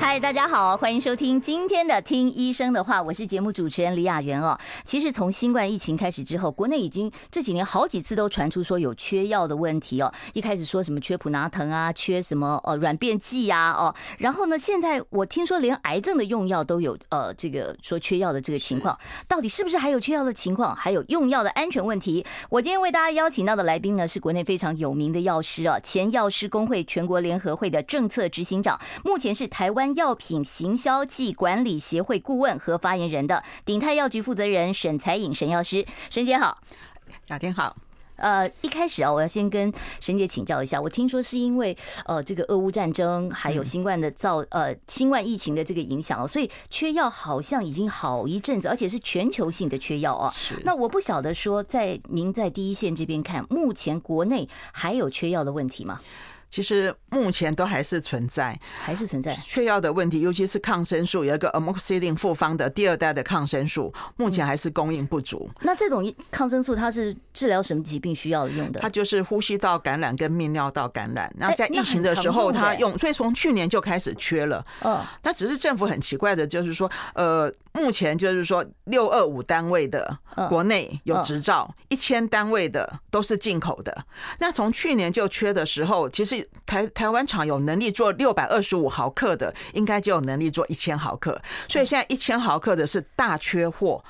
嗨，大家好，欢迎收听今天的《听医生的话》，我是节目主持人李雅媛哦。其实从新冠疫情开始之后，国内已经这几年好几次都传出说有缺药的问题哦。一开始说什么缺普拿疼啊，缺什么呃软便剂呀哦，然后呢，现在我听说连癌症的用药都有呃这个说缺药的这个情况，到底是不是还有缺药的情况？还有用药的安全问题？我今天为大家邀请到的来宾呢，是国内非常有名的药师啊，前药师公会全国联合会的政策执行长，目前是台湾。药品行销暨管理协会顾问和发言人的鼎泰药局负责人沈才颖沈药师，沈姐好，雅婷好。呃，一开始啊，我要先跟沈姐请教一下，我听说是因为呃这个俄乌战争还有新冠的造呃新冠疫情的这个影响，所以缺药好像已经好一阵子，而且是全球性的缺药啊。那我不晓得说，在您在第一线这边看，目前国内还有缺药的问题吗？其实目前都还是存在，还是存在缺药的问题，尤其是抗生素，有一个 amoxicillin 复方的第二代的抗生素，目前还是供应不足。那这种抗生素它是治疗什么疾病需要用的？它就是呼吸道感染跟泌尿道感染。然后在疫情的时候，它用，所以从去年就开始缺了。嗯，它只是政府很奇怪的，就是说，呃。目前就是说，六二五单位的国内有执照，一千单位的都是进口的。那从去年就缺的时候，其实台台湾厂有能力做六百二十五毫克的，应该就有能力做一千毫克。所以现在一千毫克的是大缺货。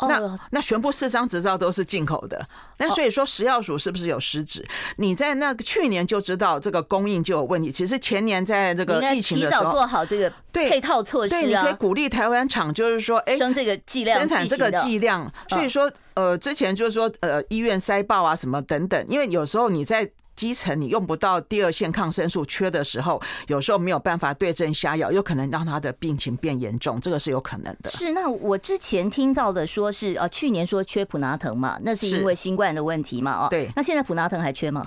那那全部四张执照都是进口的，那所以说食药署是不是有失职？你在那个去年就知道这个供应就有问题。其实前年在这个疫情的时候，提早做好这个配套措施啊，对，你可以鼓励台湾厂，就是说，哎，生这个剂量，生产这个剂量。所以说，呃，之前就是说，呃，医院塞爆啊什么等等，因为有时候你在。基层你用不到第二线抗生素缺的时候，有时候没有办法对症下药，有可能让他的病情变严重，这个是有可能的。是，那我之前听到的说是呃，去年说缺普拿疼嘛，那是因为新冠的问题嘛？哦，对。那现在普拿疼还缺吗？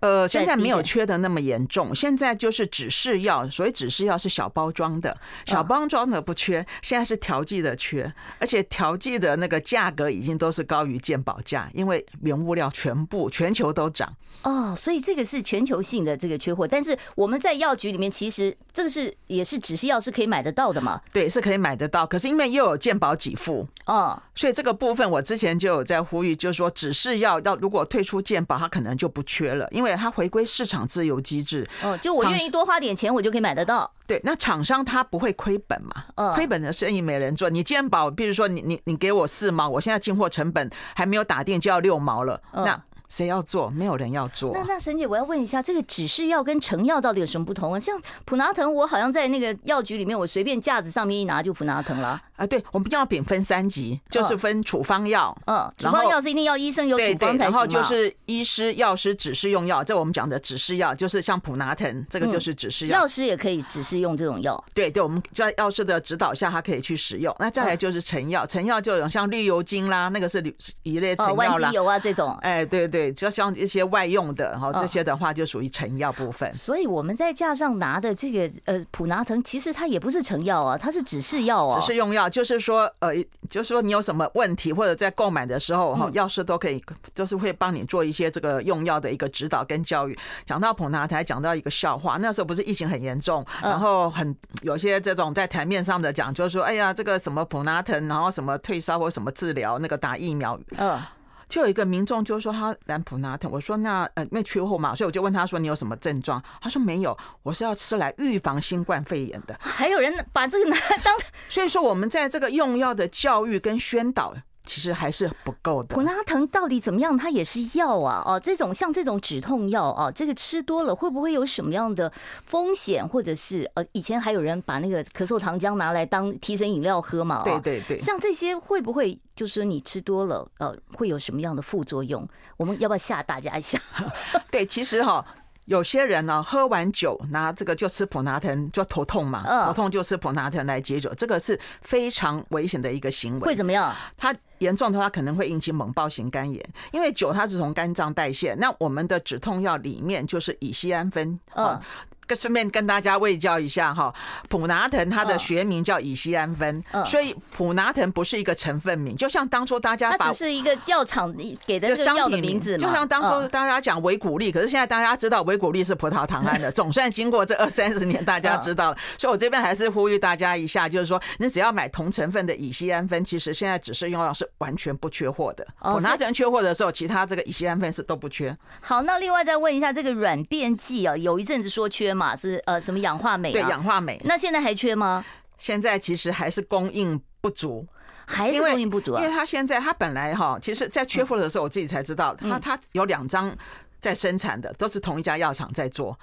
呃，现在没有缺的那么严重，现在就是指示药，所以指示药是小包装的，小包装的不缺，现在是调剂的缺，而且调剂的那个价格已经都是高于健保价，因为原物料全部全球都涨哦。所以这个是全球性的这个缺货，但是我们在药局里面，其实这个是也是只是药是可以买得到的嘛？对，是可以买得到。可是因为又有健保给付哦，所以这个部分我之前就有在呼吁，就是说只是药要如果退出健保，它可能就不缺了，因为它回归市场自由机制。哦，就我愿意多花点钱，我就可以买得到。对，那厂商他不会亏本嘛？嗯，亏本的生意没人做。你健保，比如说你你你给我四毛，我现在进货成本还没有打定就要六毛了，那。谁要做？没有人要做。那那沈姐，我要问一下，这个指示药跟成药到底有什么不同啊？像普拿疼，我好像在那个药局里面，我随便架子上面一拿就普拿疼了。啊，对，我们药品分三级，就是分处方药，嗯，处方药是一定要医生有处方才行。然后就是医师、药师指示用药，这我们讲的指示药，就是像普拿疼，这个就是指示药。药师也可以指示用这种药。对对，我们在药师的指导下，他可以去使用。那再来就是成药，成药就有像绿油精啦，那个是一类成药啦，油啊这种。哎，对对，就像一些。外用的，然后这些的话就属于成药部分。所以我们在架上拿的这个呃普拿疼，其实它也不是成药啊，它是指示药啊，指示用药。就是说呃，就是说你有什么问题或者在购买的时候哈，药师都可以就是会帮你做一些这个用药的一个指导跟教育。讲到普拿台，讲到一个笑话，那时候不是疫情很严重，然后很有些这种在台面上的讲，就是说哎呀这个什么普拿疼，然后什么退烧或什么治疗那个打疫苗，嗯。就有一个民众就说他兰普纳特，我说那呃因为缺货嘛，所以我就问他说，你有什么症状？他说没有，我是要吃来预防新冠肺炎的。还有人把这个拿来当，所以说我们在这个用药的教育跟宣导。其实还是不够的。普拉疼到底怎么样？它也是药啊，哦，这种像这种止痛药啊，这个吃多了会不会有什么样的风险？或者是呃，以前还有人把那个咳嗽糖浆拿来当提神饮料喝嘛？对对对，像这些会不会就是说你吃多了呃，会有什么样的副作用？我们要不要吓大家一下？对，其实哈。有些人呢，喝完酒拿这个就吃普拿疼，就头痛嘛，头痛就吃普拿疼来解酒，这个是非常危险的一个行为。会怎么样？它严重的话可能会引起猛暴型肝炎，因为酒它是从肝脏代谢。那我们的止痛药里面就是乙酰胺酚。嗯。顺便跟大家卫教一下哈，普拿藤它的学名叫乙酰胺酚，所以普拿藤不是一个成分名，就像当初大家把它只是一个药厂给的商品名字，就像当初大家讲维骨力，可是现在大家知道维骨力是葡萄糖胺的，总算经过这二三十年大家知道了，所以我这边还是呼吁大家一下，就是说你只要买同成分的乙酰胺酚，其实现在只是用药是完全不缺货的。普拿藤缺货的时候，其他这个乙酰胺酚是都不缺。好，那另外再问一下这个软便剂啊，有一阵子说缺嘛，是呃什么氧化镁？对，氧化镁。那现在还缺吗？现在其实还是供应不足，还是供应不足啊？因为他现在他本来哈，其实，在缺货的时候，我自己才知道，他他有两张在生产的，都是同一家药厂在做。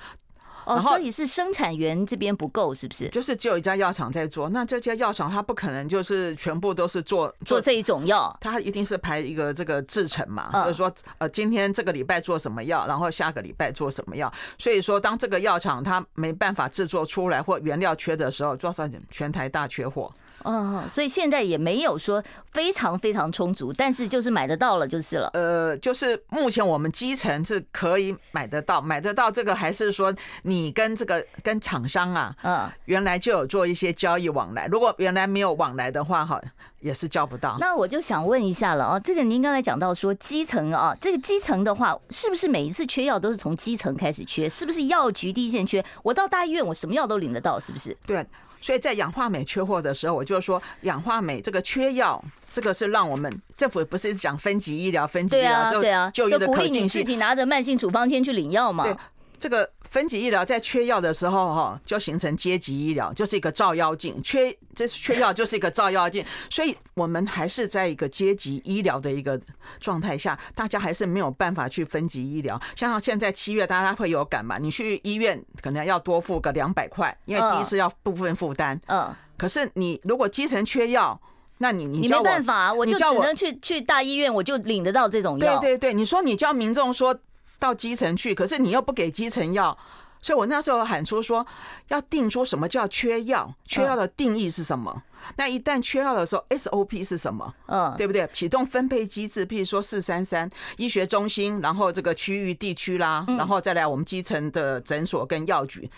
哦，所以是生产源这边不够，是不是？就是只有一家药厂在做，那这家药厂它不可能就是全部都是做做这一种药，它一定是排一个这个制程嘛，就是说呃，今天这个礼拜做什么药，然后下个礼拜做什么药，所以说当这个药厂它没办法制作出来或原料缺的时候，做上全台大缺货。嗯，所以现在也没有说非常非常充足，但是就是买得到了就是了。呃，就是目前我们基层是可以买得到，买得到这个还是说你跟这个跟厂商啊，嗯，原来就有做一些交易往来。如果原来没有往来的话，哈，也是交不到。那我就想问一下了啊，这个您刚才讲到说基层啊，这个基层的话，是不是每一次缺药都是从基层开始缺？是不是药局第一线缺？我到大医院，我什么药都领得到，是不是？对。所以在氧化镁缺货的时候，我就说氧化镁这个缺药，这个是让我们政府不是讲分级医疗、分级医疗，就对啊，就鼓励你自己拿着慢性处方签去领药嘛。对，这个。分级医疗在缺药的时候，哈，就形成阶级医疗，就是一个照妖镜。缺这是缺药，就是一个照妖镜。所以，我们还是在一个阶级医疗的一个状态下，大家还是没有办法去分级医疗。像现在七月，大家会有感嘛？你去医院可能要多付个两百块，因为第一次要部分负担。嗯。可是你如果基层缺药，那你你你没办法，我就只能去去大医院，我就领得到这种药。对对对，你说你叫民众说。到基层去，可是你又不给基层药，所以我那时候喊出说要定出什么叫缺药，缺药的定义是什么？那一旦缺药的时候，SOP 是什么？嗯，对不对？启动分配机制，譬如说四三三医学中心，然后这个区域地区啦，然后再来我们基层的诊所跟药局。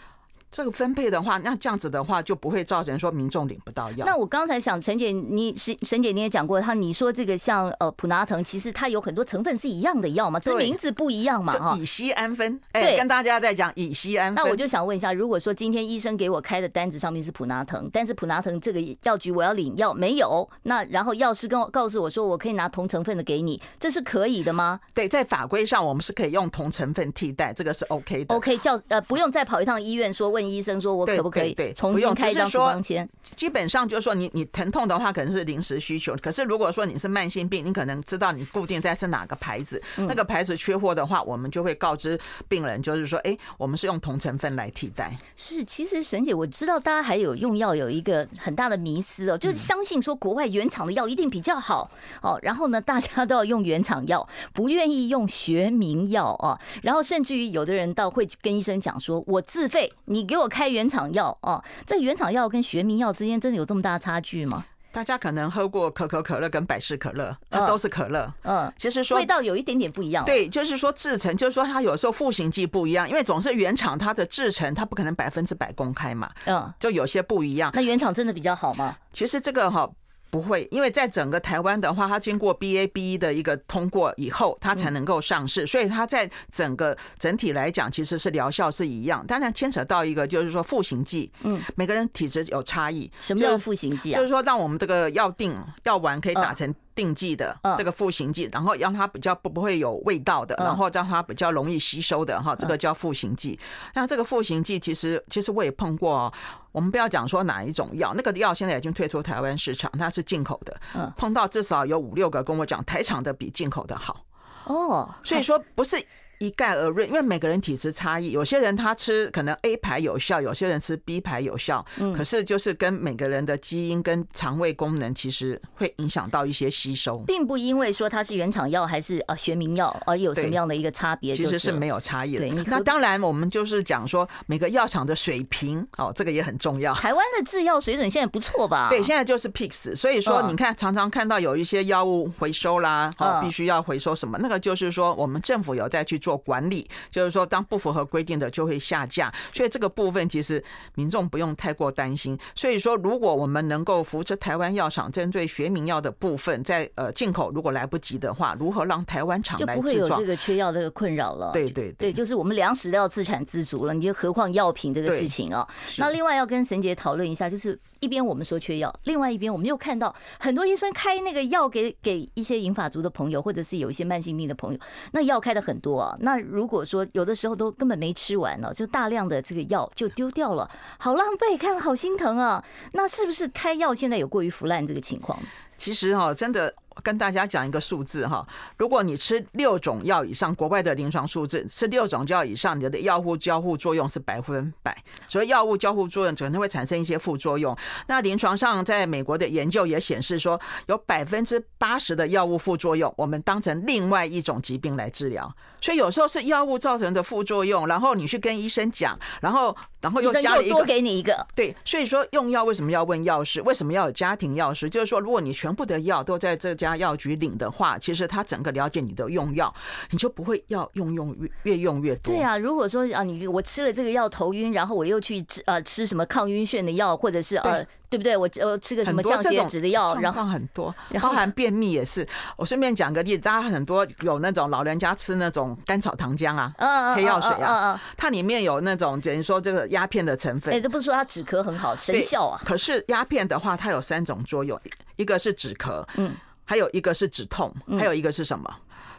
这个分配的话，那这样子的话就不会造成说民众领不到药。那我刚才想，陈姐，你是沈姐，你也讲过，他你说这个像呃普拿疼，其实它有很多成分是一样的药嘛，这名字不一样嘛，哈。乙醯胺酚，哎，跟大家在讲乙醯胺酚。那我就想问一下，如果说今天医生给我开的单子上面是普拿疼，但是普拿疼这个药局我要领药没有，那然后药师跟我告诉我说我可以拿同成分的给你，这是可以的吗？对，在法规上我们是可以用同成分替代，这个是 OK 的。OK，叫呃不用再跑一趟医院说问医生说我可。不可以？对，重新开一张处方签。基本上就是说，你你疼痛的话，可能是临时需求。可是如果说你是慢性病，你可能知道你固定在是哪个牌子，那个牌子缺货的话，我们就会告知病人，就是说，哎，我们是用同成分来替代。是，其实沈姐，我知道大家还有用药有一个很大的迷思哦，就是相信说国外原厂的药一定比较好哦，然后呢，大家都要用原厂药，不愿意用学名药哦，然后甚至于有的人倒会跟医生讲说，我自费，你给我开原厂。药哦，这原厂药跟学名药之间真的有这么大差距吗？大家可能喝过可口可乐跟百事可乐，它都是可乐。嗯，其实说味道有一点点不一样。对，就是说制成，就是说它有时候复形剂不一样，因为总是原厂它的制成，它不可能百分之百公开嘛。嗯，就有些不一样。那原厂真的比较好吗？其实这个哈。不会，因为在整个台湾的话，它经过 BAB 的一个通过以后，它才能够上市，所以它在整个整体来讲，其实是疗效是一样。当然牵扯到一个就是说赋形剂，嗯，每个人体质有差异。什么叫赋形剂啊？就是说让我们这个药定药丸可以打成。定剂的这个复形剂，然后让它比较不不会有味道的，然后让它比较容易吸收的哈，这个叫复形剂。那这个复形剂其实其实我也碰过，我们不要讲说哪一种药，那个药现在已经退出台湾市场，它是进口的。碰到至少有五六个跟我讲，台厂的比进口的好。哦，所以说不是一概而论，因为每个人体质差异，有些人他吃可能 A 牌有效，有些人吃 B 牌有效，嗯，可是就是跟每个人的基因跟肠胃功能其实会影响到一些吸收，并不因为说它是原厂药还是啊学名药而有什么样的一个差别，其实是没有差异的。对，那当然我们就是讲说每个药厂的水平哦，这个也很重要。台湾的制药水准现在不错吧？对，现在就是 PICS，所以说你看常常看到有一些药物回收啦，哦，必须要回收什么，那个就是说我们政府有在去。做管理，就是说，当不符合规定的就会下架，所以这个部分其实民众不用太过担心。所以说，如果我们能够扶持台湾药厂，针对学名药的部分，在呃进口如果来不及的话，如何让台湾厂来就不会有这个缺药这个困扰了？对对对，就是我们粮食都要自产自足了，你就何况药品这个事情啊？那另外要跟沈姐讨论一下，就是一边我们说缺药，另外一边我们又看到很多医生开那个药给给一些银发族的朋友，或者是有一些慢性病的朋友，那药开的很多啊。那如果说有的时候都根本没吃完呢，就大量的这个药就丢掉了，好浪费，看了好心疼啊。那是不是开药现在有过于腐烂这个情况？其实哈，真的。跟大家讲一个数字哈，如果你吃六种药以上，国外的临床数字，吃六种药以上，你的药物交互作用是百分百。所以药物交互作用可能会产生一些副作用。那临床上，在美国的研究也显示说，有百分之八十的药物副作用，我们当成另外一种疾病来治疗。所以有时候是药物造成的副作用，然后你去跟医生讲，然后然后又加了一个，多给你一个。对，所以说用药为什么要问药师？为什么要有家庭药师？就是说，如果你全部的药都在这家。药局领的话，其实他整个了解你的用药，你就不会要用用越越用越多。对啊，如果说啊，你我吃了这个药头晕，然后我又去吃呃吃什么抗晕眩的药，或者是呃对不对？我呃吃个什么降血脂的药，然后很多，包含便秘也是。我顺便讲个例子，大家很多有那种老人家吃那种甘草糖浆啊，嗯黑药水啊，它里面有那种等于说这个鸦片的成分。哎，这不是说它止咳很好，神效啊。可是鸦片的话，它有三种作用，一个是止咳，嗯。还有一个是止痛，还有一个是什么？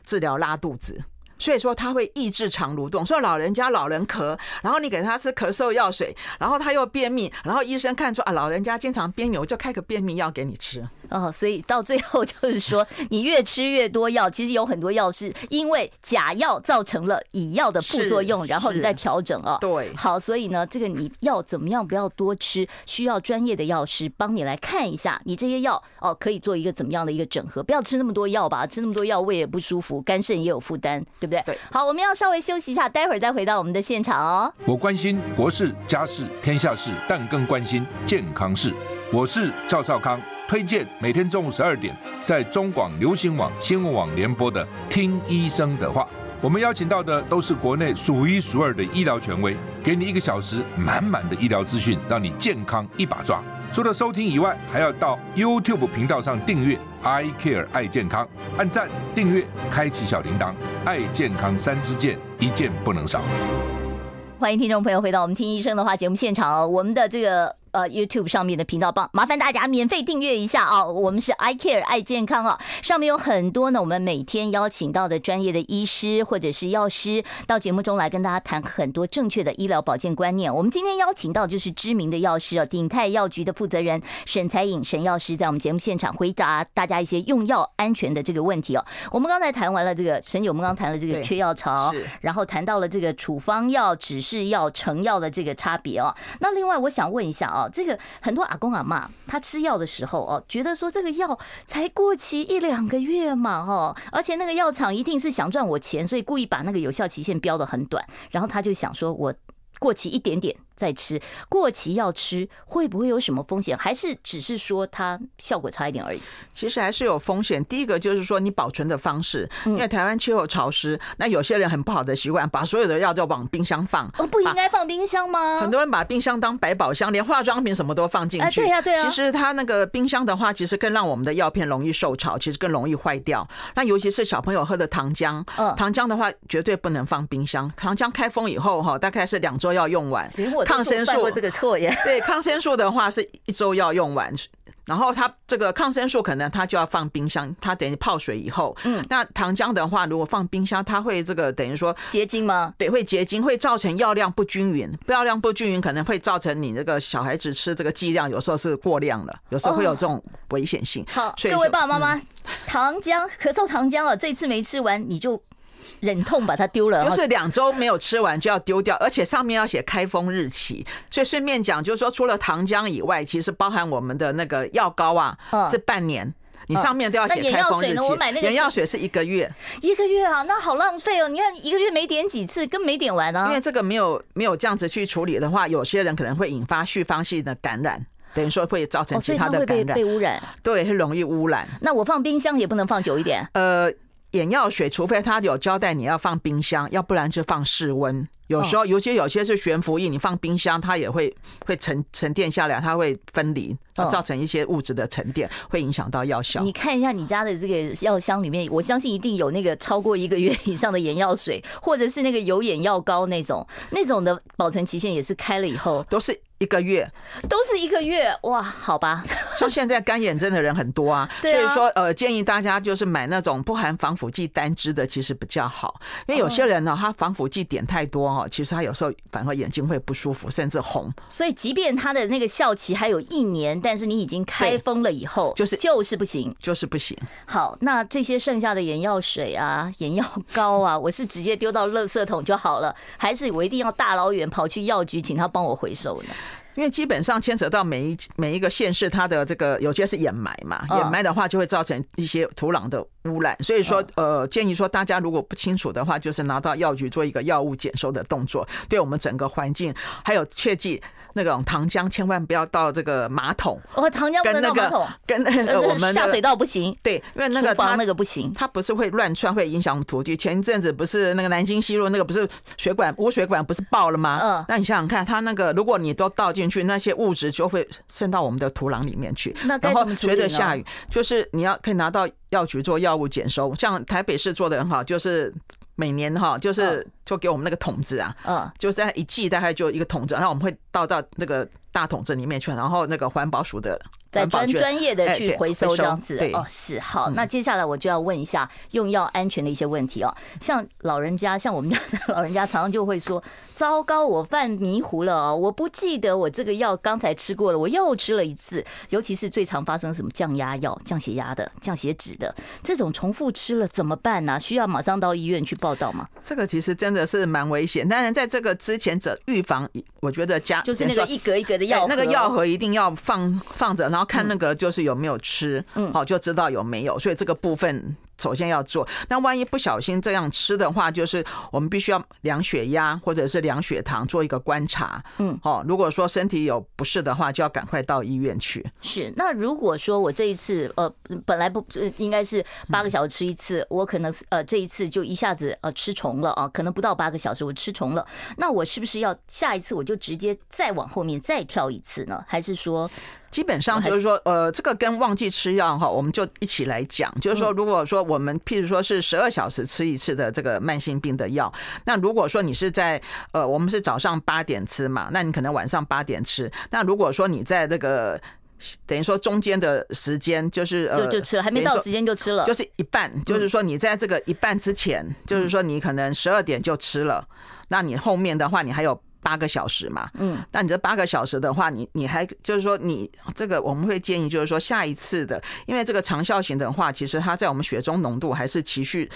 治疗拉肚子。所以说它会抑制肠蠕动，所以老人家老人咳，然后你给他吃咳嗽药水，然后他又便秘，然后医生看出啊，老人家经常便秘，我就开个便秘药给你吃。哦，所以到最后就是说，你越吃越多药，其实有很多药是因为假药造成了乙药的副作用，然后你再调整啊。对，好，所以呢，这个你要怎么样不要多吃，需要专业的药师帮你来看一下，你这些药哦可以做一个怎么样的一个整合，不要吃那么多药吧，吃那么多药胃也不舒服，肝肾也有负担，对不对？对。好，我们要稍微休息一下，待会儿再回到我们的现场哦。我关心国事、家事、天下事，但更关心健康事。我是赵少康。推荐每天中午十二点在中广流行网新闻网联播的《听医生的话》，我们邀请到的都是国内数一数二的医疗权威，给你一个小时满满的医疗资讯，让你健康一把抓。除了收听以外，还要到 YouTube 频道上订阅 “I Care 爱健康”，按赞、订阅、开启小铃铛，爱健康三支箭，一件不能少。欢迎听众朋友回到我们听医生的话节目现场哦，我们的这个。呃，YouTube 上面的频道帮麻烦大家免费订阅一下啊！我们是 I Care 爱健康啊，上面有很多呢，我们每天邀请到的专业的医师或者是药师到节目中来跟大家谈很多正确的医疗保健观念。我们今天邀请到就是知名的药师啊，鼎泰药局的负责人沈才颖沈药师，在我们节目现场回答大家一些用药安全的这个问题哦。我们刚才谈完了这个沈姐，我们刚谈了这个缺药潮，然后谈到了这个处方药、指示药、成药的这个差别哦。那另外我想问一下啊。这个很多阿公阿妈，他吃药的时候哦，觉得说这个药才过期一两个月嘛，哦，而且那个药厂一定是想赚我钱，所以故意把那个有效期限标的很短，然后他就想说我过期一点点。再吃过期要吃会不会有什么风险？还是只是说它效果差一点而已？其实还是有风险。第一个就是说你保存的方式，因为台湾气候潮湿，那有些人很不好的习惯，把所有的药都往冰箱放。哦，不应该放冰箱吗？很多人把冰箱当百宝箱，连化妆品什么都放进去。对呀，对呀。其实它那个冰箱的话，其实更让我们的药片容易受潮，其实更容易坏掉。那尤其是小朋友喝的糖浆，糖浆的话绝对不能放冰箱。糖浆开封以后哈，大概是两周要用完。抗生素这个。错耶，对，抗生素的话是一周要用完，然后它这个抗生素可能它就要放冰箱，它等于泡水以后，嗯，那糖浆的话如果放冰箱，它会这个等于说结晶吗？对，会结晶，会造成药量不均匀，药量不均匀可能会造成你这个小孩子吃这个剂量有时候是过量了，有时候会有这种危险性。好，各位爸爸妈妈，糖浆咳嗽糖浆啊，这次没吃完你就。忍痛把它丢了，就是两周没有吃完就要丢掉，而且上面要写开封日期。所以顺便讲，就是说除了糖浆以外，其实包含我们的那个药膏啊，是半年，你上面都要写开封日期。眼药水呢？我买那个眼药水是一个月，一个月啊，那好浪费哦！你看一个月没点几次，根本没点完啊。因为这个没有没有这样子去处理的话，有些人可能会引发续方性的感染，等于说会造成其他的感染，被污染。对，会容易污染。那我放冰箱也不能放久一点。呃。眼药水，除非他有交代你要放冰箱，要不然就放室温。有时候，尤其有些是悬浮液，你放冰箱，它也会会沉沉淀下来，它会分离，造成一些物质的沉淀，会影响到药效。你看一下你家的这个药箱里面，我相信一定有那个超过一个月以上的眼药水，或者是那个有眼药膏那种，那种的保存期限也是开了以后都是。一个月都是一个月哇，好吧。像现在干眼症的人很多啊，所以说呃，建议大家就是买那种不含防腐剂单支的，其实比较好。因为有些人呢，他防腐剂点太多哦，其实他有时候反而眼睛会不舒服，甚至红。所以，即便他的那个效期还有一年，但是你已经开封了以后，就是就是不行，就是不行。好，那这些剩下的眼药水啊、眼药膏啊，我是直接丢到垃圾桶就好了，还是我一定要大老远跑去药局请他帮我回收呢？因为基本上牵扯到每一每一个县市，它的这个有些是掩埋嘛，掩埋的话就会造成一些土壤的污染，所以说呃，建议说大家如果不清楚的话，就是拿到药局做一个药物检收的动作，对我们整个环境还有切记。那种糖浆千万不要倒这个马桶哦，糖浆不能倒马桶，跟那个我们下水道不行。对，因为那个它那个不行，它不是会乱窜，会影响土地。前一阵子不是那个南京西路那个不是水管污水管不是爆了吗？嗯，那你想想看，它那个如果你都倒进去，那些物质就会渗到我们的土壤里面去。那该怎么处理呢？随着下雨，就是你要可以拿到药局做药物检收，像台北市做的很好，就是。每年哈，就是就给我们那个桶子啊，嗯，就在一季大概就一个桶子，然后我们会倒到那个大桶子里面去，然后那个环保署的在专专业的去回收这样子。哦，是好。那接下来我就要问一下用药安全的一些问题哦，像老人家，像我们家的 老人家，常常就会说。糟糕，我犯迷糊了哦！我不记得我这个药刚才吃过了，我又吃了一次。尤其是最常发生什么降压药、降血压的、降血脂的这种重复吃了怎么办呢？需要马上到医院去报道吗？这个其实真的是蛮危险。当然，在这个之前者预防，我觉得家就是那个一格一格的药，那个药盒一定要放放着，然后看那个就是有没有吃，嗯，好就知道有没有。所以这个部分。首先要做，那万一不小心这样吃的话，就是我们必须要量血压或者是量血糖做一个观察。嗯，哦，如果说身体有不适的话，就要赶快到医院去。是，那如果说我这一次呃本来不应该是八个小时吃一次，我可能呃这一次就一下子呃吃虫了啊，可能不到八个小时我吃虫了，那我是不是要下一次我就直接再往后面再跳一次呢？还是说？基本上就是说，呃，这个跟忘记吃药哈，我们就一起来讲。就是说，如果说我们譬如说是十二小时吃一次的这个慢性病的药，那如果说你是在呃，我们是早上八点吃嘛，那你可能晚上八点吃。那如果说你在这个等于说中间的时间，就是呃，就就吃了，还没到时间就吃了，就是一半。就是说你在这个一半之前，就是说你可能十二点就吃了，那你后面的话你还有。八个小时嘛，嗯，那你这八个小时的话，你你还就是说，你这个我们会建议，就是说下一次的，因为这个长效型的话，其实它在我们血中浓度还是持续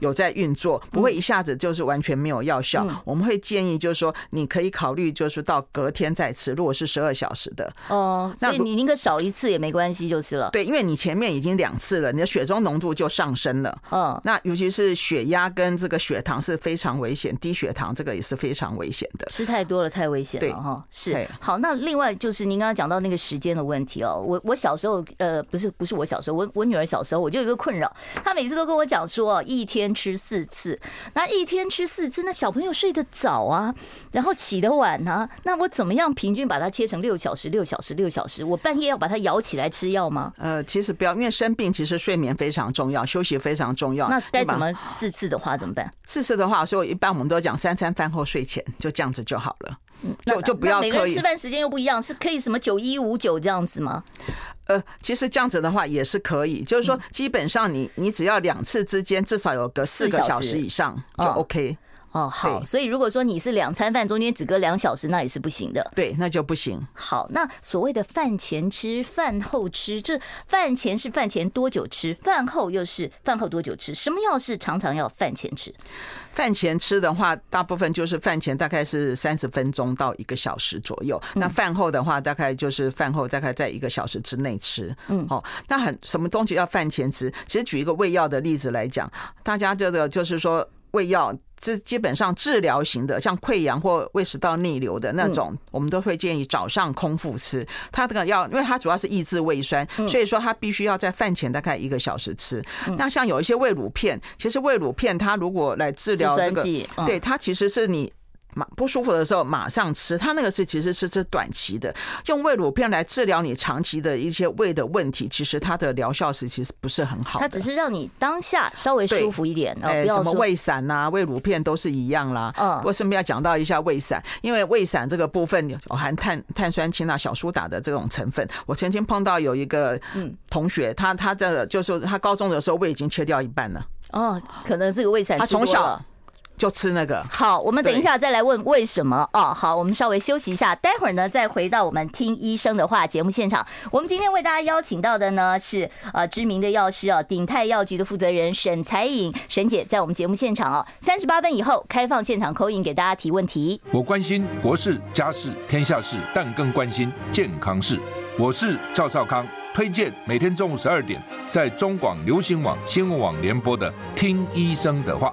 有在运作，不会一下子就是完全没有药效。我们会建议，就是说你可以考虑，就是到隔天再吃，如果是十二小时的哦，所以你宁可少一次也没关系，就是了。对，因为你前面已经两次了，你的血中浓度就上升了。嗯，那尤其是血压跟这个血糖是非常危险，低血糖这个也是非常危险的。太多了，太危险了哈。是好，那另外就是您刚刚讲到那个时间的问题哦。我我小时候呃，不是不是我小时候，我我女儿小时候我就有一个困扰，她每次都跟我讲说，一天吃四次，那一天吃四次，那小朋友睡得早啊，然后起得晚啊，那我怎么样平均把它切成六小时、六小时、六小时？我半夜要把它摇起来吃药吗？呃，其实不要，因为生病其实睡眠非常重要，休息非常重要。那该怎么四次的话怎么办？四次的话，所以一般我们都讲三餐饭后睡前就这样子就好了。就就不要。每个人吃饭时间又不一样，是可以什么九一五九这样子吗？呃，其实这样子的话也是可以，就是说基本上你你只要两次之间至少有个四个小时以上就 OK。哦，好，所以如果说你是两餐饭中间只隔两小时，那也是不行的。对，那就不行。好，那所谓的饭前吃、饭后吃，这饭前是饭前多久吃，饭后又是饭后多久吃？什么药是常常要饭前吃？饭前吃的话，大部分就是饭前大概是三十分钟到一个小时左右。那饭后的话，大概就是饭后大概在一个小时之内吃。嗯，好，那很什么东西要饭前吃？其实举一个胃药的例子来讲，大家这个就是说胃药。这基本上治疗型的，像溃疡或胃食道逆流的那种，我们都会建议早上空腹吃。它这个药，因为它主要是抑制胃酸，所以说它必须要在饭前大概一个小时吃。那像有一些胃乳片，其实胃乳片它如果来治疗这个，对，它其实是你。马不舒服的时候马上吃，它那个是其实是吃短期的，用胃乳片来治疗你长期的一些胃的问题，其实它的疗效是其实不是很好。它只是让你当下稍微舒服一点，哎，什么胃散呐、胃乳片都是一样啦。嗯，我顺便要讲到一下胃散，因为胃散这个部分有含碳碳酸氢钠、小苏打的这种成分。我曾经碰到有一个嗯同学，他他这个就是他高中的时候胃已经切掉一半了。哦，可能这个胃散他从小。就吃那个。好，我们等一下再来问为什么哦。好，我们稍微休息一下，待会儿呢再回到我们听医生的话节目现场。我们今天为大家邀请到的呢是呃知名的药师哦，鼎泰药局的负责人沈才颖沈姐，在我们节目现场哦，三十八分以后开放现场 call in 给大家提问题。我关心国事家事天下事，但更关心健康事。我是赵少康，推荐每天中午十二点在中广流行网新闻网联播的听医生的话。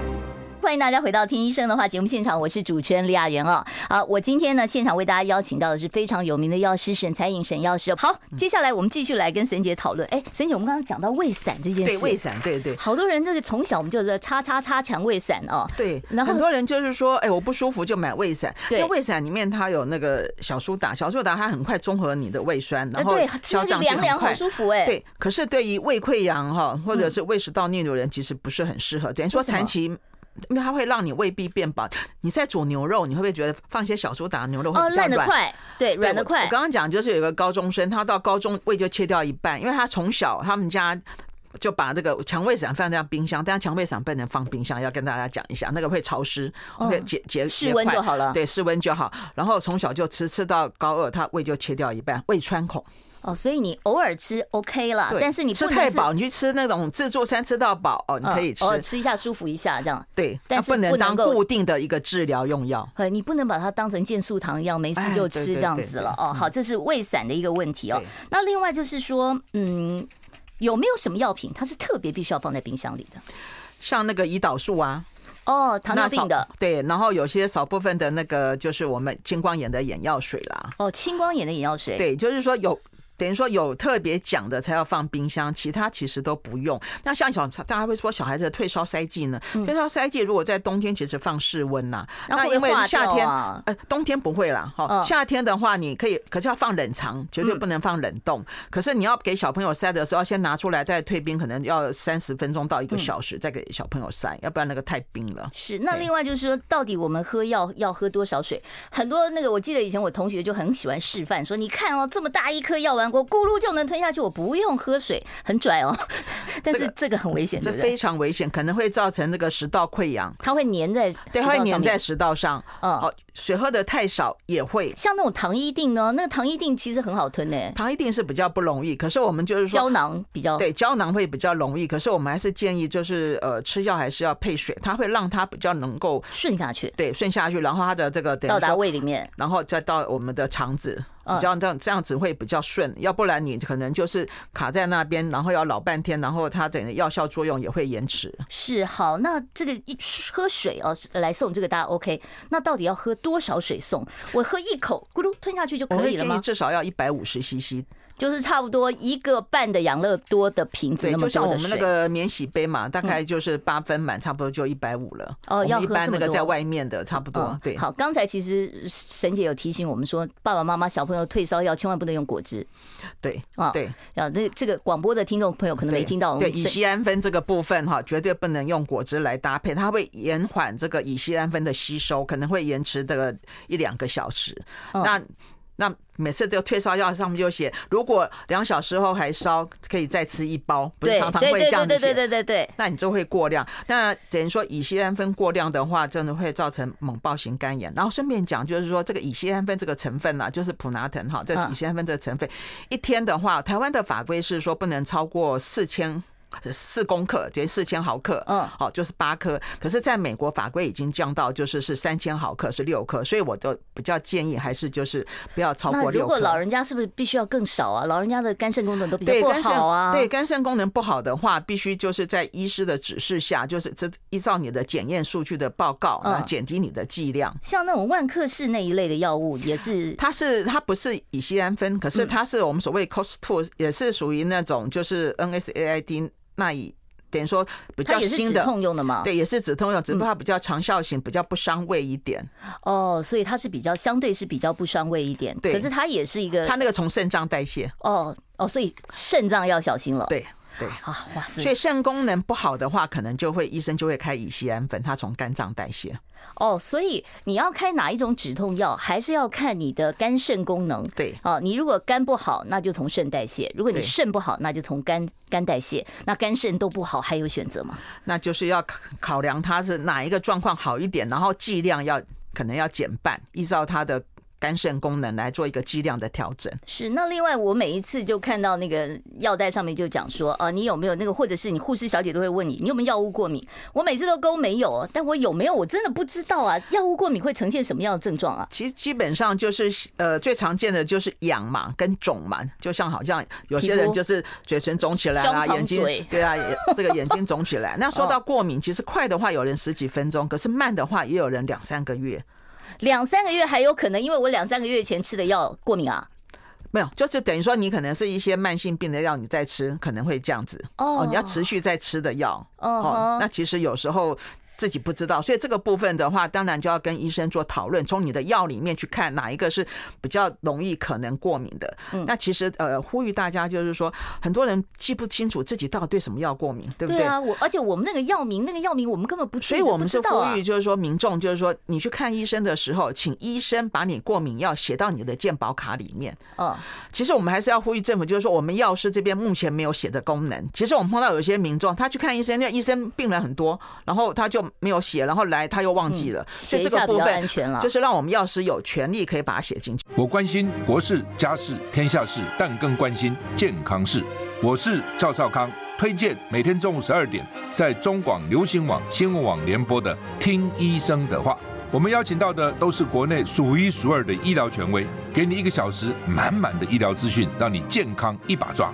欢迎大家回到听医生的话节目现场，我是主持人李雅媛啊。好，我今天呢现场为大家邀请到的是非常有名的药师沈才颖沈药师。好，接下来我们继续来跟沈姐讨论。哎，沈姐，我们刚刚讲到胃散这件事，对胃散，对对，好多人这个从小我们就是擦擦擦强胃散哦。对，然后很多人就是说，哎，我不舒服就买胃散。对，因为胃散里面它有那个小苏打，小苏打它很快中和你的胃酸，然后消胀凉凉好舒服哎。对，可是对于胃溃疡哈或者是胃食道逆流人，其实不是很适合。等于说长期。因为它会让你胃壁变薄。你在煮牛肉，你会不会觉得放些小苏打，牛肉会比较软？哦，烂得快，对，软的快。我刚刚讲就是有一个高中生，他到高中胃就切掉一半，因为他从小他们家就把这个强胃散放在冰箱，但是强胃散不能放冰箱，要跟大家讲一下，那个会潮湿，会结结室温就好了，对，室温就好。然后从小就吃，吃到高二，他胃就切掉一半，胃穿孔。哦，所以你偶尔吃 OK 了，但是你吃太饱，你去吃那种自助餐吃到饱哦，你可以吃，偶尔吃一下舒服一下这样。对，但是不能当固定的一个治疗用药。呃，你不能把它当成健素糖一样，没事就吃这样子了哦。好，这是胃散的一个问题哦。那另外就是说，嗯，有没有什么药品它是特别必须要放在冰箱里的？像那个胰岛素啊，哦，糖尿病的，对，然后有些少部分的那个就是我们青光眼的眼药水啦。哦，青光眼的眼药水，对，就是说有。等于说有特别讲的才要放冰箱，其他其实都不用。那像小大家会说小孩子的退烧塞剂呢？退烧塞剂如果在冬天其实放室温呐，那因为夏天呃冬天不会啦，哈，夏天的话你可以，可是要放冷藏，绝对不能放冷冻。可是你要给小朋友塞的时候，先拿出来再退冰，可能要三十分钟到一个小时再给小朋友塞，要不然那个太冰了。是。那另外就是说，到底我们喝药要喝多少水？很多那个我记得以前我同学就很喜欢示范说，你看哦，这么大一颗药丸。我咕噜就能吞下去，我不用喝水，很拽哦。但是这个很危险，这非常危险，可能会造成这个食道溃疡。它会粘在，对，它会粘在食道上。嗯，水喝的太少也会。像那种糖衣定呢？那个糖衣定其实很好吞诶。糖衣定是比较不容易，可是我们就是说胶囊比较对，胶囊会比较容易。可是我们还是建议，就是呃，吃药还是要配水，它会让它比较能够顺下去。对，顺下去，然后它的这个到达胃里面，然后再到我们的肠子。比较这样这样子会比较顺，要不然你可能就是卡在那边，然后要老半天，然后它整个药效作用也会延迟。是好，那这个一喝水哦来送这个大家 OK，那到底要喝多少水送？我喝一口咕噜吞下去就可以了吗？至少要一百五十 CC。就是差不多一个半的养乐多的瓶子就像我们那个免洗杯嘛，大概就是八分满，差不多就一百五了。哦，要喝这么多，在外面的差不多。对，好，刚才其实沈姐有提醒我们说，爸爸妈妈小朋友个退烧药千万不能用果汁。对啊，对啊，这这个广播的听众朋友可能没听到。对，乙酰氨酚这个部分哈，绝对不能用果汁来搭配，它会延缓这个乙酰氨酚的吸收，可能会延迟这个一两个小时。那那每次这个退烧药上面就写，如果两小时后还烧，可以再吃一包，不是常常会这样子写。对对对对对对。那你就会过量。那等于说乙酰胺酚过量的话，真的会造成猛暴型肝炎。然后顺便讲，就是说这个乙酰胺酚这个成分呢、啊，就是普拿疼哈，这是乙酰胺酚这个成分，一天的话，台湾的法规是说不能超过四千。四公克，等于四千毫克，嗯，好，就是八颗。可是，在美国法规已经降到就是是三千毫克，是六颗，所以我都比较建议还是就是不要超过六颗。如果老人家是不是必须要更少啊？老人家的肝肾功能都比较不好啊。对肝肾功能不好的话，必须就是在医师的指示下，就是这依照你的检验数据的报告，来减低你的剂量。像那种万克氏那一类的药物，也是它是它不是乙酰胺酚，可是它是我们所谓 COS two，也是属于那种就是 NSAID。那以等于说比较新的止痛用的嘛，对，也是止痛用，只不过它比较长效型，比较不伤胃一点。哦，所以它是比较相对是比较不伤胃一点。对，可是它也是一个，它那个从肾脏代谢。哦哦，所以肾脏要小心了。对对啊，哇塞！所以肾功能不好的话，可能就会医生就会开乙酰胺粉，它从肝脏代谢。哦，所以你要开哪一种止痛药，还是要看你的肝肾功能。对，哦，你如果肝不好，那就从肾代谢；如果你肾不好，那就从肝肝代谢。那肝肾都不好，还有选择吗？那就是要考量它是哪一个状况好一点，然后剂量要可能要减半，依照它的。肝肾功能来做一个剂量的调整。是，那另外我每一次就看到那个药袋上面就讲说啊，你有没有那个，或者是你护士小姐都会问你，你有没有药物过敏？我每次都勾没有，但我有没有我真的不知道啊。药物过敏会呈现什么样的症状啊？其实基本上就是呃最常见的就是痒嘛，跟肿嘛，就像好像有些人就是嘴唇肿起来啦，眼睛对啊，这个眼睛肿起来。那说到过敏，其实快的话有人十几分钟，可是慢的话也有人两三个月。两三个月还有可能，因为我两三个月前吃的药过敏啊，没有，就是等于说你可能是一些慢性病的药，你在吃可能会这样子。哦，你要持续在吃的药。哦，那其实有时候。自己不知道，所以这个部分的话，当然就要跟医生做讨论，从你的药里面去看哪一个是比较容易可能过敏的。嗯，那其实呃，呼吁大家就是说，很多人记不清楚自己到底对什么药过敏，对不对？对啊，我而且我们那个药名，那个药名我们根本不知道，所以我们是呼吁就是说，民众就是说，你去看医生的时候，请医生把你过敏药写到你的健保卡里面。嗯，其实我们还是要呼吁政府，就是说，我们药师这边目前没有写的功能。其实我们碰到有些民众，他去看医生，那医生病人很多，然后他就。没有写，然后来他又忘记了，所以这个部分就是让我们药师有权利可以把它写进去。我关心国事、家事、天下事，但更关心健康事。我是赵少康，推荐每天中午十二点在中广流行网、新闻网联播的《听医生的话》。我们邀请到的都是国内数一数二的医疗权威，给你一个小时满满的医疗资讯，让你健康一把抓。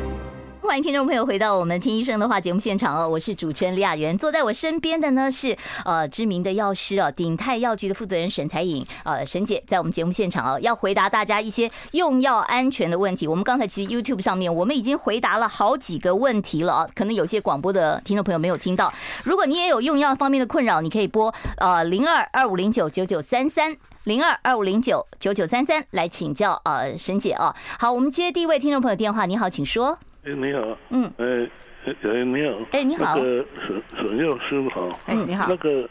欢迎听众朋友回到我们听医生的话节目现场哦，我是主持人李雅媛，坐在我身边的呢是呃知名的药师哦，鼎泰药局的负责人沈采颖呃沈姐在我们节目现场哦，要回答大家一些用药安全的问题。我们刚才其实 YouTube 上面我们已经回答了好几个问题了啊，可能有些广播的听众朋友没有听到。如果你也有用药方面的困扰，你可以拨呃零二二五零九九九三三零二二五零九九九三三来请教呃沈姐啊。好，我们接第一位听众朋友电话，你好，请说。哎，你好。嗯。哎，哎，你好。哎，你好。那个沈沈药师傅好。哎，你好。那个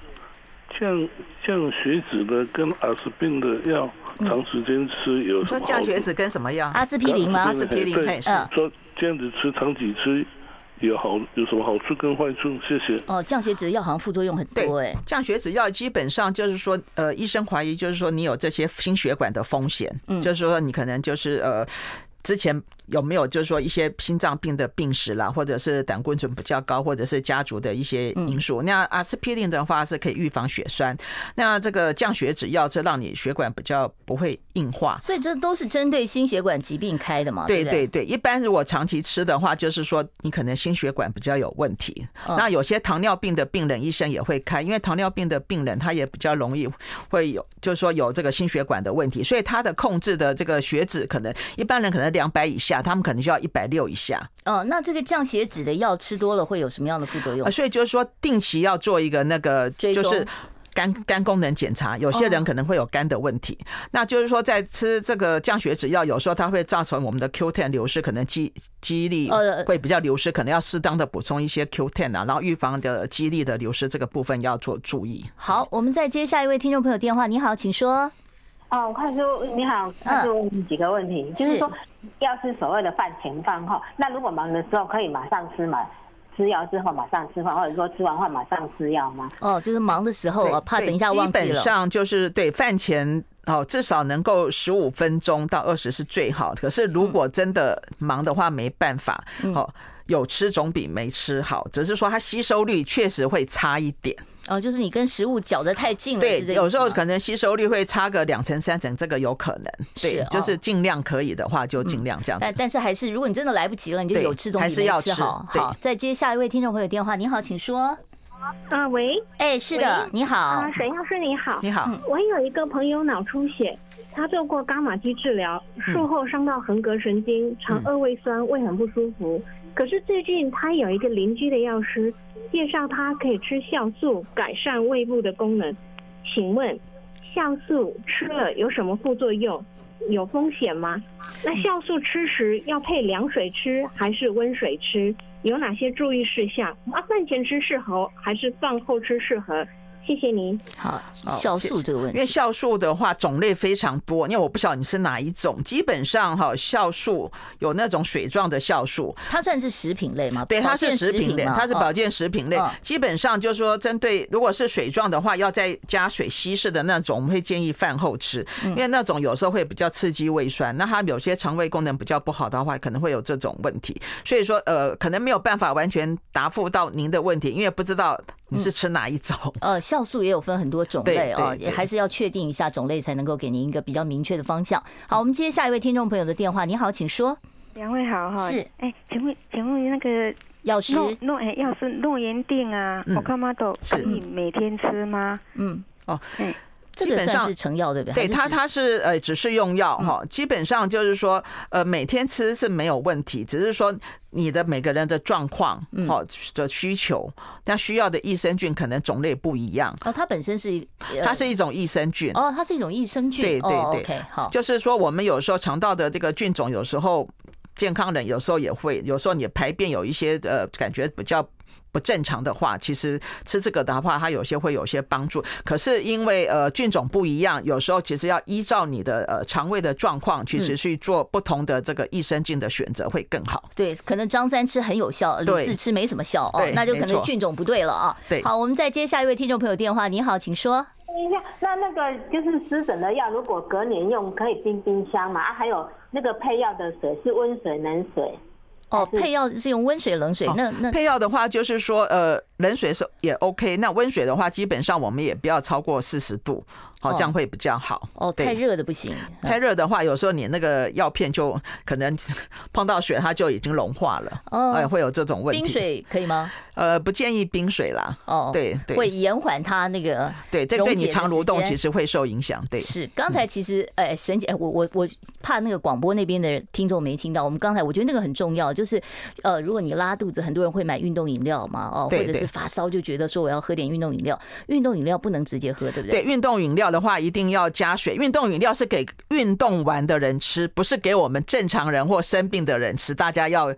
降降血脂的跟阿司匹林的药，长时间吃有什么？说降血脂跟什么药？阿司匹林吗？阿司匹林配是。说这样子吃长期吃有好有什么好处跟坏处？谢谢。哦，降血脂的药好像副作用很多哎。降血脂药基本上就是说，呃，医生怀疑就是说你有这些心血管的风险，嗯，就是说你可能就是呃。之前有没有就是说一些心脏病的病史啦，或者是胆固醇比较高，或者是家族的一些因素？那阿司匹林的话是可以预防血栓，那这个降血脂药是让你血管比较不会硬化。所以这都是针对心血管疾病开的嘛？对对对，一般如果长期吃的话，就是说你可能心血管比较有问题。那有些糖尿病的病人，医生也会开，因为糖尿病的病人他也比较容易会有，就是说有这个心血管的问题，所以他的控制的这个血脂可能一般人可能。能两百以下，他们可能就要一百六以下。哦，那这个降血脂的药吃多了会有什么样的副作用？所以就是说，定期要做一个那个，就是。肝肝功能检查，有些人可能会有肝的问题。那就是说，在吃这个降血脂药，有时候它会造成我们的 Q10 流失，可能肌肌力会比较流失，可能要适当的补充一些 Q10 啊，然后预防的肌力的流失，这个部分要做注意。好，我们再接下一位听众朋友电话。你好，请说。哦，我快说，你好，快说问几个问题，就是说，要是所谓的饭前饭后，那如果忙的时候可以马上吃吗？吃药之后马上吃饭，或者说吃完饭马上吃药吗？哦，就是忙的时候啊，怕等一下忘记了。基本上就是对饭前哦，至少能够十五分钟到二十是最好。可是如果真的忙的话，没办法哦，有吃总比没吃好。只是说它吸收率确实会差一点。哦，就是你跟食物搅得太近了，对，有时候可能吸收率会差个两成三成，这个有可能。对，就是尽量可以的话，就尽量这样子。但但是还是，如果你真的来不及了，你就有吃东西还是要吃好。好，再接下一位听众朋友电话，你好，请说。啊，喂，哎，是的，你好，啊，沈药师你好，你好，我有一个朋友脑出血，他做过伽马基治疗，术后伤到横膈神经，常二胃酸，胃很不舒服。可是最近他有一个邻居的药师介绍他可以吃酵素改善胃部的功能，请问酵素吃了有什么副作用？有风险吗？那酵素吃时要配凉水吃还是温水吃？有哪些注意事项？啊，饭前吃适合还是饭后吃适合？谢谢您。好，酵素这个问题，因为酵素的话种类非常多，因为我不晓得你是哪一种。基本上哈，酵素有那种水状的酵素，它算是食品类吗？对，它是食品类，它是保健食品类。基本上就是说，针对如果是水状的话，要再加水稀释的那种，我们会建议饭后吃，因为那种有时候会比较刺激胃酸，那它有些肠胃功能比较不好的话，可能会有这种问题。所以说，呃，可能没有办法完全答复到您的问题，因为不知道。你是吃哪一种？呃，酵素也有分很多种类哦，也还是要确定一下种类，才能够给您一个比较明确的方向。好，我们接下一位听众朋友的电话。你好，请说。两位好哈。是。哎，请问，请问那个药师诺哎，药师诺言定啊，我干嘛都可以每天吃吗？嗯。哦。哎。基本上是成药对不对？对，它它是呃只是用药哈，基本上就是说呃每天吃是没有问题，只是说你的每个人的状况哦的需求，它需要的益生菌可能种类不一样哦。它本身是它是一种益生菌哦，它是一种益生菌。对对对好，就是说我们有时候肠道的这个菌种，有时候健康人有时候也会，有时候你排便有一些呃感觉比较。不正常的话，其实吃这个的话，它有些会有些帮助。可是因为呃菌种不一样，有时候其实要依照你的呃肠胃的状况，其实去做不同的这个益生菌的选择会更好。对，可能张三吃很有效，李四吃没什么效哦，那就可能菌种不对了啊。对，好，我们再接下一位听众朋友电话。你好，请说。等一下，那那个就是湿疹的药，如果隔年用可以冰冰箱嘛？啊，还有那个配药的水是温水、冷水？哦，配药是用温水、冷水。那那配药的话，就是说，呃，冷水是也 OK。那温水的话，基本上我们也不要超过四十度，好，这样会比较好。哦，太热的不行。太热的话，有时候你那个药片就可能 碰到水，它就已经融化了。哦，哎，会有这种问题。冰水可以吗？呃，不建议冰水啦。哦，对对，会延缓它那个对，这对你肠蠕动其实会受影响。对，是刚才其实哎，沈姐，我我我怕那个广播那边的听众没听到。我们刚才我觉得那个很重要，就是呃，如果你拉肚子，很多人会买运动饮料嘛，哦，或者是发烧就觉得说我要喝点运动饮料。运动饮料不能直接喝，对不对？对，运动饮料的话一定要加水。运动饮料是给运动完的人吃，不是给我们正常人或生病的人吃。大家要。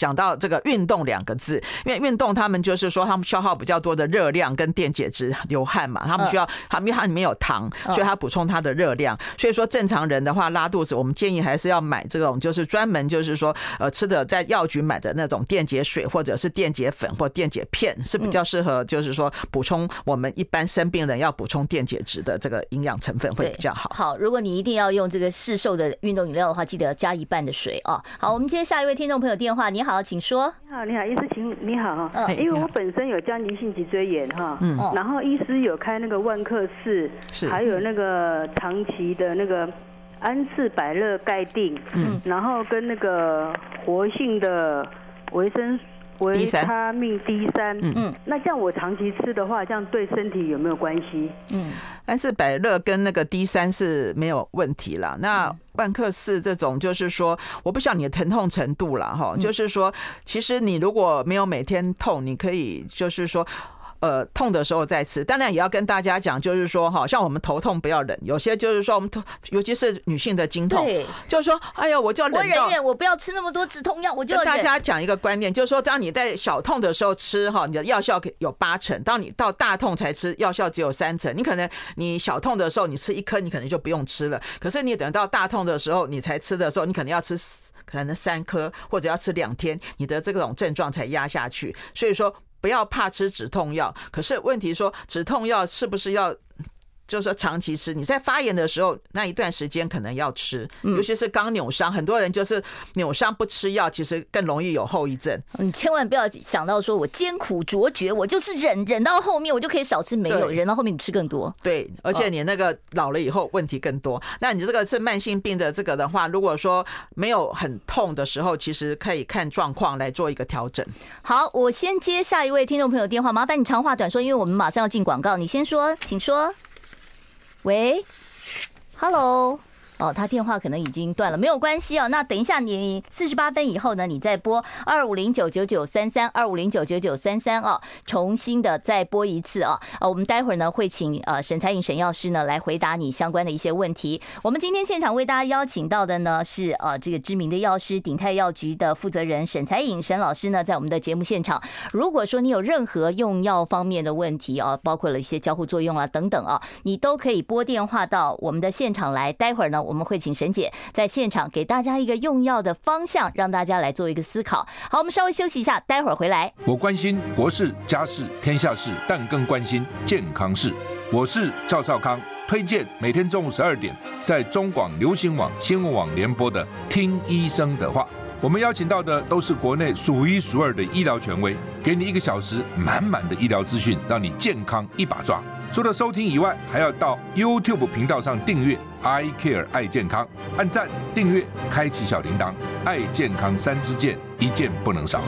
讲到这个运动两个字，因为运动他们就是说他们消耗比较多的热量跟电解质，流汗嘛，他们需要，他们因为它里面有糖，所以它补充它的热量。所以说正常人的话拉肚子，我们建议还是要买这种就是专门就是说呃吃的在药局买的那种电解水或者是电解粉或电解片是比较适合，就是说补充我们一般生病人要补充电解质的这个营养成分会比较好。好，如果你一定要用这个市售的运动饮料的话，记得要加一半的水啊。好，我们接下一位听众朋友电话，你好。好，请说。你好，你好，医师，请你好。哈。因为我本身有将急性脊椎炎哈，嗯，然后医师有开那个万克氏，是，还有那个长期的那个安次百乐钙定，嗯，然后跟那个活性的维生维他命 D 三，嗯嗯，那这样我长期吃的话，这样对身体有没有关系？嗯，但是百乐跟那个 D 三是没有问题啦。那万克四这种就是说，我不晓你的疼痛程度啦，哈，就是说，其实你如果没有每天痛，你可以就是说。呃，痛的时候再吃，当然也要跟大家讲，就是说，哈，像我们头痛不要忍，有些就是说我们头，尤其是女性的经痛，就是说，哎呀，我就要忍，我忍忍，我不要吃那么多止痛药，我就跟大家讲一个观念，就是说，当你在小痛的时候吃，哈，你的药效有八成，当你到大痛才吃，药效只有三成。你可能你小痛的时候你吃一颗，你可能就不用吃了，可是你等到大痛的时候你才吃的时候，你可能要吃可能三颗，或者要吃两天，你的这种症状才压下去。所以说。不要怕吃止痛药，可是问题说止痛药是不是要？就是说长期吃，你在发炎的时候那一段时间可能要吃，尤其是刚扭伤，很多人就是扭伤不吃药，其实更容易有后遗症。你千万不要想到说我艰苦卓绝，我就是忍忍到后面我就可以少吃，没有忍到后面你吃更多。对，而且你那个老了以后问题更多。那你这个是慢性病的这个的话，如果说没有很痛的时候，其实可以看状况来做一个调整。好，我先接下一位听众朋友电话，麻烦你长话短说，因为我们马上要进广告，你先说，请说。喂，Hello。哦，他电话可能已经断了，没有关系哦。那等一下，你四十八分以后呢，你再拨二五零九九九三三二五零九九九三三哦，重新的再拨一次啊。呃，我们待会儿呢会请呃沈才颖沈药师呢来回答你相关的一些问题。我们今天现场为大家邀请到的呢是呃这个知名的药师鼎泰药局的负责人沈才颖沈老师呢在我们的节目现场。如果说你有任何用药方面的问题啊，包括了一些交互作用啊等等啊，你都可以拨电话到我们的现场来。待会儿呢。我们会请沈姐在现场给大家一个用药的方向，让大家来做一个思考。好，我们稍微休息一下，待会儿回来。我关心国事、家事、天下事，但更关心健康事。我是赵少康，推荐每天中午十二点在中广流行网、新闻网联播的《听医生的话》。我们邀请到的都是国内数一数二的医疗权威，给你一个小时满满的医疗资讯，让你健康一把抓。除了收听以外，还要到 YouTube 频道上订阅 I Care 爱健康，按赞、订阅、开启小铃铛，爱健康三支箭，一件不能少。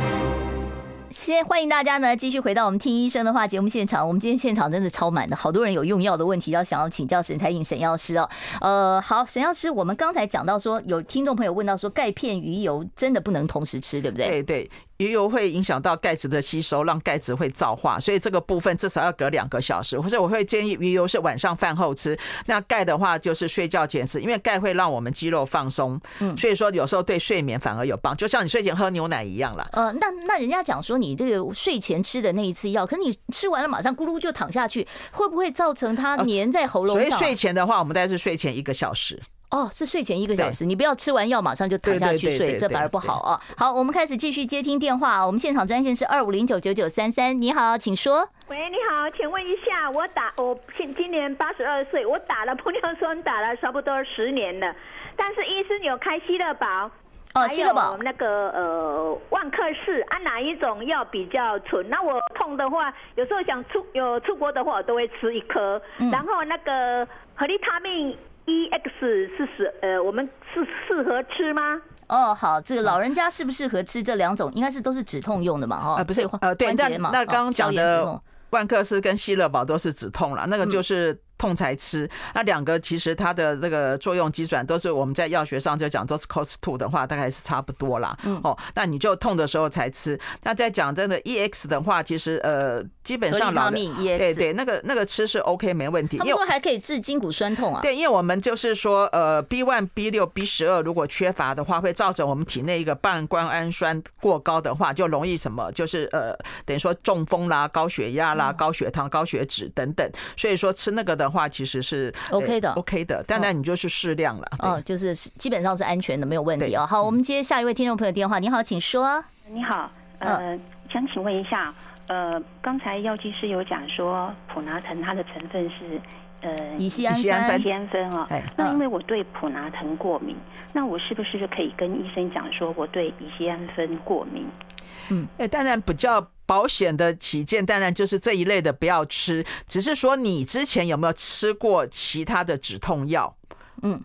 先欢迎大家呢，继续回到我们听医生的话节目现场。我们今天现场真的超满的，好多人有用药的问题要想要请教沈彩颖沈药师哦。呃，好，沈药师，我们刚才讲到说，有听众朋友问到说，钙片鱼油真的不能同时吃，对不对？对对。鱼油会影响到钙质的吸收，让钙质会皂化，所以这个部分至少要隔两个小时。或者我会建议鱼油是晚上饭后吃。那钙的话就是睡觉前吃，因为钙会让我们肌肉放松，嗯，所以说有时候对睡眠反而有帮，就像你睡前喝牛奶一样啦。呃，那那人家讲说你这个睡前吃的那一次药，可你吃完了马上咕噜就躺下去，会不会造成它粘在喉咙？所以睡前的话，我们大概是睡前一个小时。哦，是睡前一个小时，你不要吃完药马上就躺下去睡，这反而不好啊。好，我们开始继续接听电话啊。我们现场专线是二五零九九九三三，你好，请说。喂，你好，请问一下，我打我今今年八十二岁，我打了玻尿酸打了差不多十年了，但是医生有开希乐宝，哦，希乐宝那个呃万克氏，按哪一种药比较纯？那我痛的话，有时候想出有出国的话，我都会吃一颗，嗯、然后那个合利他命。E X 是适呃，我们是适合吃吗？哦，好，这个老人家适不适合吃这两种？应该是都是止痛用的嘛，哈、呃，不是，呃，对，那那刚刚讲的万克斯跟希乐宝都是止痛了，那个就是。痛才吃，那两个其实它的那个作用机转都是我们在药学上就讲，都是 cost two 的话，大概是差不多啦。哦，那你就痛的时候才吃。那再讲真的 EX 的话，其实呃，基本上老人对对，那个那个吃是 OK 没问题。他们说还可以治筋骨酸痛啊。对，因为我们就是说呃，B one、B 六、B 十二如果缺乏的话，会造成我们体内一个半胱氨酸过高的话，就容易什么，就是呃，等于说中风啦、高血压啦、高血糖、高血脂等等。所以说吃那个的。话其实是 OK 的，OK 的，当然你就是适量了。哦，就是基本上是安全的，没有问题哦。好，我们接下一位听众朋友电话。你好，请说。你好，呃，想请问一下，呃，刚才药剂师有讲说普拿疼它的成分是呃乙醯胺酸、乙醯胺酚啊。那因为我对普拿疼过敏，那我是不是就可以跟医生讲说我对乙醯胺酚过敏？嗯，哎，当然比较保险的起见，当然就是这一类的不要吃。只是说你之前有没有吃过其他的止痛药？嗯，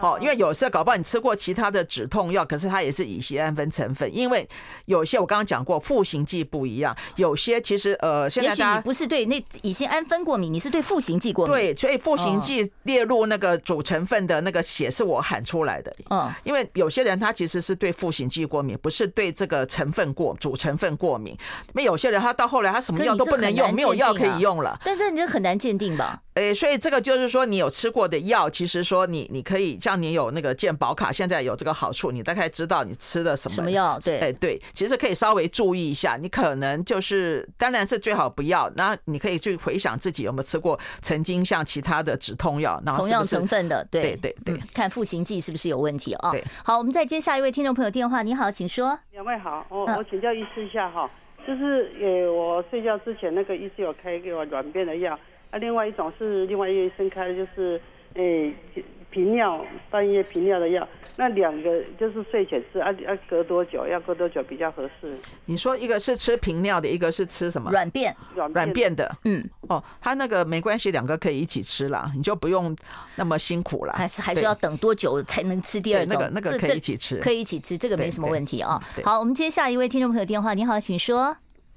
哦，因为有时候搞不好你吃过其他的止痛药，可是它也是乙酰氨酚成分。因为有些我刚刚讲过，赋形剂不一样，有些其实呃，现在大家你不是对那乙酰氨酚过敏，你是对赋形剂过敏。对，所以赋形剂列入那个主成分的那个血是我喊出来的。嗯，因为有些人他其实是对赋形剂过敏，不是对这个成分过主成分过敏。那有些人他到后来他什么药都不能用，没有药可以用了。但这你就很难鉴定吧？诶，所以这个就是说，你有吃过的药，其实说你你可以像你有那个健保卡，现在有这个好处，你大概知道你吃的什么什么药。对，哎，对，其实可以稍微注意一下。你可能就是，当然是最好不要。那你可以去回想自己有没有吃过曾经像其他的止痛药，然后同样成分的，对对对对，看复形剂是不是有问题啊？对，好，我们再接下一位听众朋友电话。你好，请说。两位好，我我请教医师一下哈，就是呃，我睡觉之前那个医师有开给我软便的药。啊，另外一种是另外一个医生开的，就是诶频尿半夜频尿的药。那两个就是睡前吃，啊啊隔多久？要隔多久比较合适？你说一个是吃频尿的，一个是吃什么？软便，软便的。嗯，哦，他那个没关系，两个可以一起吃啦，你就不用那么辛苦了。还是还是要等多久才能吃第二种？那个那个可以一起吃，可以一起吃，这个没什么问题啊。好，我们接下一位听众朋友电话，你好，请说。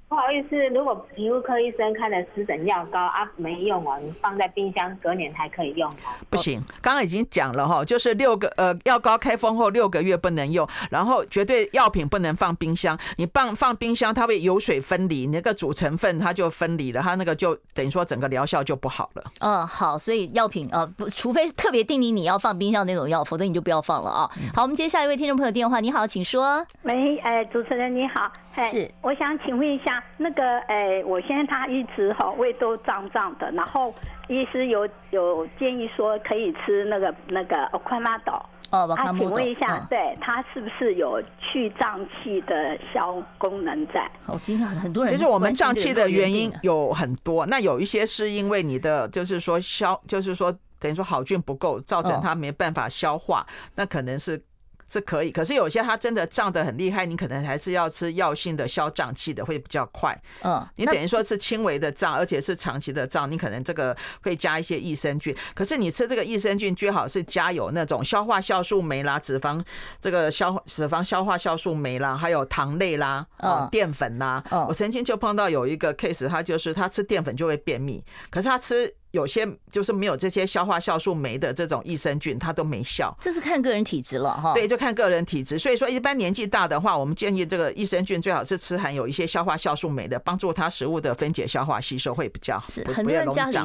不好意思，如果皮肤科医生开的湿疹药膏啊没用完，放在冰箱隔年还可以用它？不行，刚刚已经讲了哈，就是六个呃药膏开封后六个月不能用，然后绝对药品不能放冰箱，你放放冰箱它会油水分离，那个主成分它就分离了，它那个就等于说整个疗效就不好了。嗯，好，所以药品呃不，除非特别定义你要放冰箱那种药，否则你就不要放了啊。好，我们接下一位听众朋友电话，你好，请说。喂，哎，主持人你好，是，我想请问一下。那个，哎，我现在他一直哈胃都胀胀的，然后医师有有建议说可以吃那个那个奥卡玛朵哦，他请问一下，对他是不是有去胀气的消功能在？哦，今天很多人其实我们胀气的原因有很多，那有一些是因为你的就是说消，就是说等于说好菌不够，造成它没办法消化，那可能是。是可以，可是有些它真的胀得很厉害，你可能还是要吃药性的消胀气的，会比较快。嗯，你等于说是轻微的胀，而且是长期的胀，你可能这个会加一些益生菌。可是你吃这个益生菌最好是加有那种消化酵素酶啦、脂肪这个消脂肪消化酵素酶啦，还有糖类啦、啊淀粉啦。我曾经就碰到有一个 case，他就是他吃淀粉就会便秘，可是他吃。有些就是没有这些消化酵素酶的这种益生菌，它都没效。这是看个人体质了哈。对，就看个人体质。所以说，一般年纪大的话，我们建议这个益生菌最好是吃含有一些消化酵素酶的，帮助它食物的分解、消化、吸收会比较好。是很多人家里。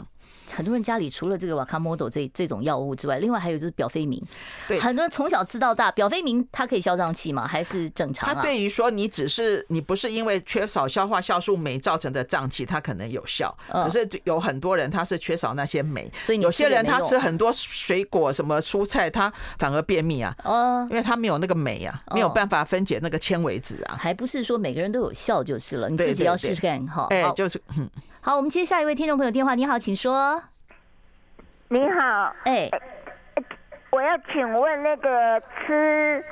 很多人家里除了这个瓦卡莫多这这种药物之外，另外还有就是表飞明。对，很多人从小吃到大，表飞明它可以消胀气吗？还是正常啊？它对于说你只是你不是因为缺少消化酵素酶造成的胀气，它可能有效。可是有很多人他是缺少那些酶，所以有些人他吃很多水果什么蔬菜，他反而便秘啊。哦，因为他没有那个酶啊，没有办法分解那个纤维质啊。还不是说每个人都有效就是了，你自己要试试看哈。哎，就是嗯。好，我们接下一位听众朋友电话，你好，请说。你好，哎，我要请问那个吃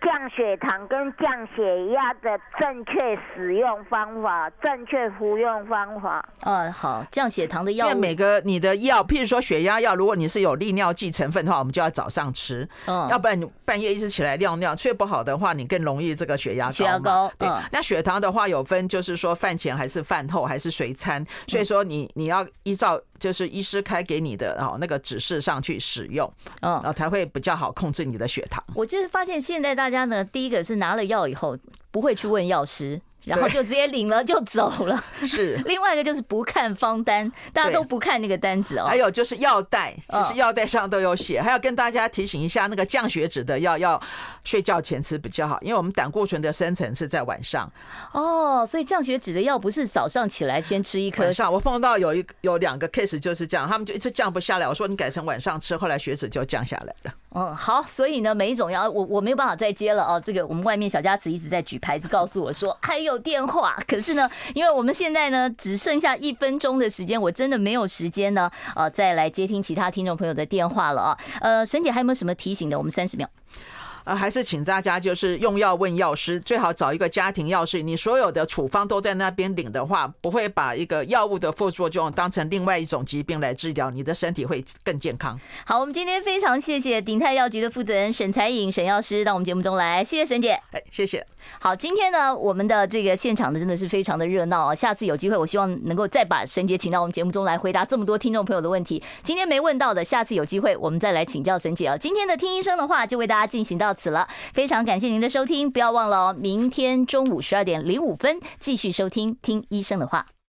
降血糖跟降血压的正确使用方法，正确服用方法。嗯，好，降血糖的药，因为每个你的药，譬如说血压药，如果你是有利尿剂成分的话，我们就要早上吃，嗯，要不然你半夜一直起来尿尿，睡不好的话，你更容易这个血压高。血压高，对。那血糖的话有分，就是说饭前还是饭后还是随餐，所以说你你要依照。就是医师开给你的哦，那个指示上去使用，嗯，然后才会比较好控制你的血糖。我就是发现现在大家呢，第一个是拿了药以后不会去问药师。然后就直接领了就走了，是。另外一个就是不看方单，大家都不看那个单子哦。还有就是药袋，其实药袋上都有写。还要跟大家提醒一下，那个降血脂的药要睡觉前吃比较好，因为我们胆固醇的生成是在晚上。哦，所以降血脂的药不是早上起来先吃一颗。晚上我碰到有一有两个 case 就是这样，他们就一直降不下来。我说你改成晚上吃，后来血脂就降下来了。嗯，好，所以呢，每一种要我我没有办法再接了啊。这个我们外面小家子一直在举牌子告诉我说还有电话，可是呢，因为我们现在呢只剩下一分钟的时间，我真的没有时间呢，呃、再来接听其他听众朋友的电话了啊。呃，沈姐还有没有什么提醒的？我们三十秒。呃，还是请大家就是用药问药师，最好找一个家庭药师，你所有的处方都在那边领的话，不会把一个药物的副作用当成另外一种疾病来治疗，你的身体会更健康。好，我们今天非常谢谢鼎泰药局的负责人沈才颖沈药师到我们节目中来，谢谢沈姐，哎，谢谢。好，今天呢，我们的这个现场呢真的是非常的热闹啊，下次有机会，我希望能够再把沈姐请到我们节目中来回答这么多听众朋友的问题。今天没问到的，下次有机会我们再来请教沈姐啊。今天的听医生的话就为大家进行到此了，非常感谢您的收听，不要忘了哦，明天中午十二点零五分继续收听听医生的话。